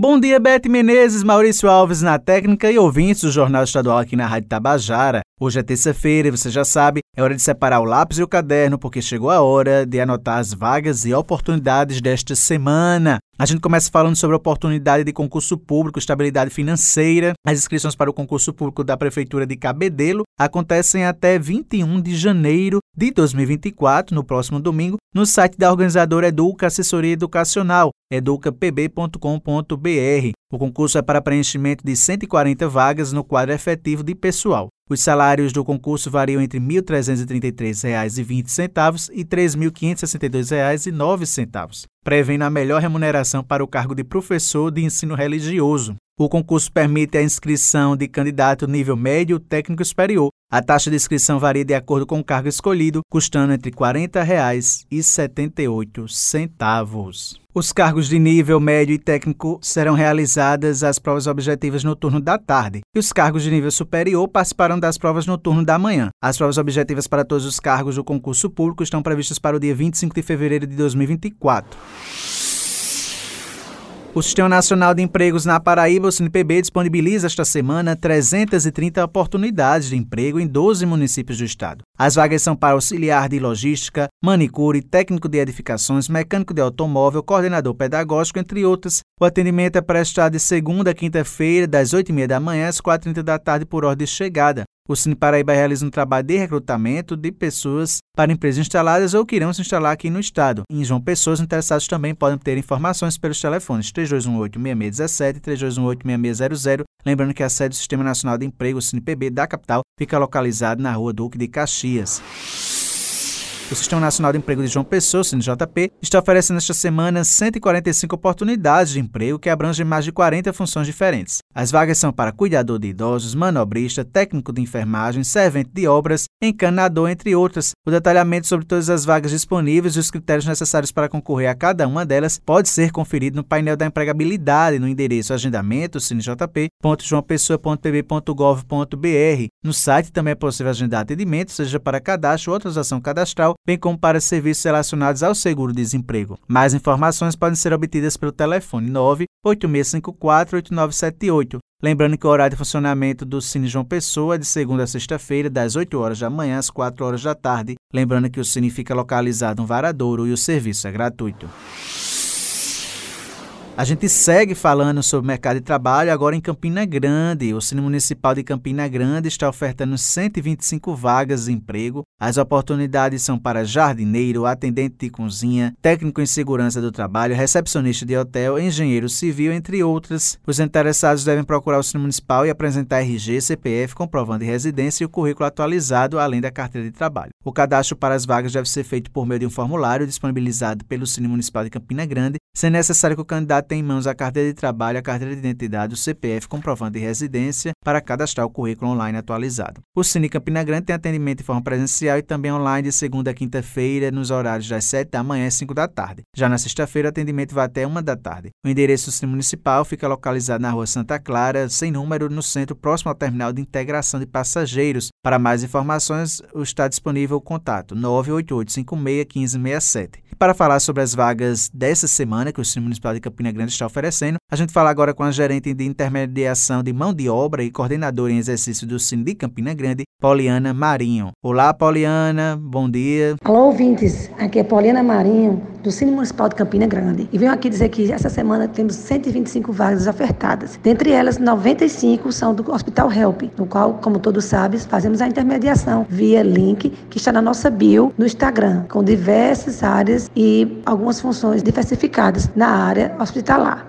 Bom dia, Bete Menezes, Maurício Alves na técnica e ouvintes do Jornal Estadual aqui na Rádio Tabajara. Hoje é terça-feira e você já sabe, é hora de separar o lápis e o caderno porque chegou a hora de anotar as vagas e oportunidades desta semana. A gente começa falando sobre a oportunidade de concurso público, estabilidade financeira. As inscrições para o concurso público da Prefeitura de Cabedelo acontecem até 21 de janeiro de 2024, no próximo domingo, no site da organizadora Educa Assessoria Educacional, educapb.com.br. O concurso é para preenchimento de 140 vagas no quadro efetivo de pessoal. Os salários do concurso variam entre R$ 1.333,20 e R$ 3.562,09, prevendo a melhor remuneração para o cargo de professor de ensino religioso. O concurso permite a inscrição de candidato nível médio técnico superior. A taxa de inscrição varia de acordo com o cargo escolhido, custando entre 40 reais e R$ 78 centavos. Os cargos de nível médio e técnico serão realizadas as provas objetivas no turno da tarde, e os cargos de nível superior participarão das provas no turno da manhã. As provas objetivas para todos os cargos do concurso público estão previstas para o dia 25 de fevereiro de 2024. O Sistema Nacional de Empregos na Paraíba, o SINPB, disponibiliza esta semana 330 oportunidades de emprego em 12 municípios do estado. As vagas são para auxiliar de logística, manicure, técnico de edificações, mecânico de automóvel, coordenador pedagógico, entre outras. O atendimento é prestado de segunda a quinta-feira, das 8h30 da manhã às 4h30 da tarde, por ordem de chegada. O Cine Paraíba realiza um trabalho de recrutamento de pessoas para empresas instaladas ou que irão se instalar aqui no estado. Em João Pessoa, os interessados também podem ter informações pelos telefones 3218-6617 e 3218-6600. Lembrando que a sede do Sistema Nacional de Emprego, o CinePB, da capital, fica localizada na rua Duque de Caxias. O Sistema Nacional de Emprego de João Pessoa, SINJP, está oferecendo esta semana 145 oportunidades de emprego que abrangem mais de 40 funções diferentes. As vagas são para cuidador de idosos, manobrista, técnico de enfermagem, servente de obras, encanador, entre outras. O detalhamento sobre todas as vagas disponíveis e os critérios necessários para concorrer a cada uma delas pode ser conferido no painel da empregabilidade no endereço agendamento sinjp.joaopessoa.pb.gov.br. No site também é possível agendar atendimento, seja para cadastro ou autorização cadastral, bem como para serviços relacionados ao seguro-desemprego. Mais informações podem ser obtidas pelo telefone 986548978. Lembrando que o horário de funcionamento do Cine João Pessoa é de segunda a sexta-feira, das 8 horas da manhã às 4 horas da tarde. Lembrando que o Cine fica localizado no Varadouro e o serviço é gratuito. A gente segue falando sobre mercado de trabalho agora em Campina Grande. O Cine Municipal de Campina Grande está ofertando 125 vagas de emprego. As oportunidades são para jardineiro, atendente de cozinha, técnico em segurança do trabalho, recepcionista de hotel, engenheiro civil, entre outras. Os interessados devem procurar o Cine Municipal e apresentar RG, CPF, comprovando de residência e o currículo atualizado, além da carteira de trabalho. O cadastro para as vagas deve ser feito por meio de um formulário disponibilizado pelo Cine Municipal de Campina Grande, sendo necessário que o candidato tem em mãos a carteira de trabalho, a carteira de identidade, o CPF, comprovante de residência para cadastrar o currículo online atualizado. O Cine Campina Grande tem atendimento de forma presencial e também online de segunda a quinta-feira, nos horários das 7 da manhã às 5 da tarde. Já na sexta-feira, o atendimento vai até 1 da tarde. O endereço do Cine Municipal fica localizado na rua Santa Clara, sem número, no centro próximo ao terminal de integração de passageiros. Para mais informações, está disponível o contato 988 56 1567. E para falar sobre as vagas dessa semana que o Cine Municipal de Campina Grande está oferecendo. A gente fala agora com a gerente de intermediação de mão de obra e coordenadora em exercício do Cine de Campina Grande, Poliana Marinho. Olá, Poliana, bom dia. Alô, ouvintes. Aqui é Poliana Marinho, do Cine Municipal de Campina Grande. E venho aqui dizer que essa semana temos 125 vagas ofertadas. Dentre elas, 95 são do Hospital Help, no qual, como todos sabem, fazemos a intermediação via link que está na nossa bio no Instagram, com diversas áreas e algumas funções diversificadas na área hospitalar.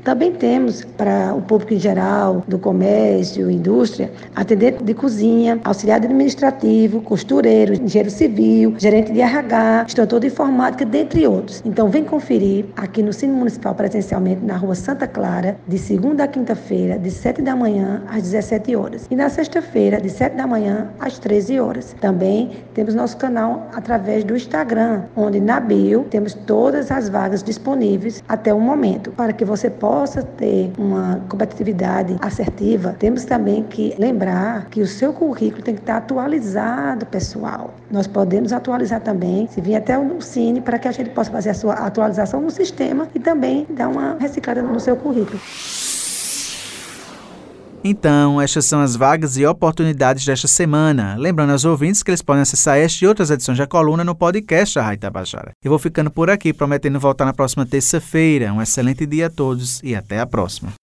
Também temos para o público em geral, do comércio, indústria, atendente de cozinha, auxiliar administrativo, costureiro, engenheiro civil, gerente de RH, instrutor de informática, dentre outros. Então, vem conferir aqui no Cine Municipal presencialmente na rua Santa Clara, de segunda a quinta-feira, de 7 da manhã às 17 horas. E na sexta-feira, de 7 da manhã às 13 horas. Também temos nosso canal através do Instagram, onde na bio temos todas as vagas disponíveis até o momento. Para que você possa ter uma competitividade assertiva, temos também que lembrar que o seu currículo tem que estar atualizado, pessoal. Nós podemos atualizar também, se vir até o Cine, para que a gente possa fazer a sua atualização no sistema e também dar uma reciclada no seu currículo. Então, estas são as vagas e oportunidades desta semana. Lembrando aos ouvintes que eles podem acessar esta e outras edições da coluna no podcast da Rádio Tabajara. Eu vou ficando por aqui, prometendo voltar na próxima terça-feira. Um excelente dia a todos e até a próxima.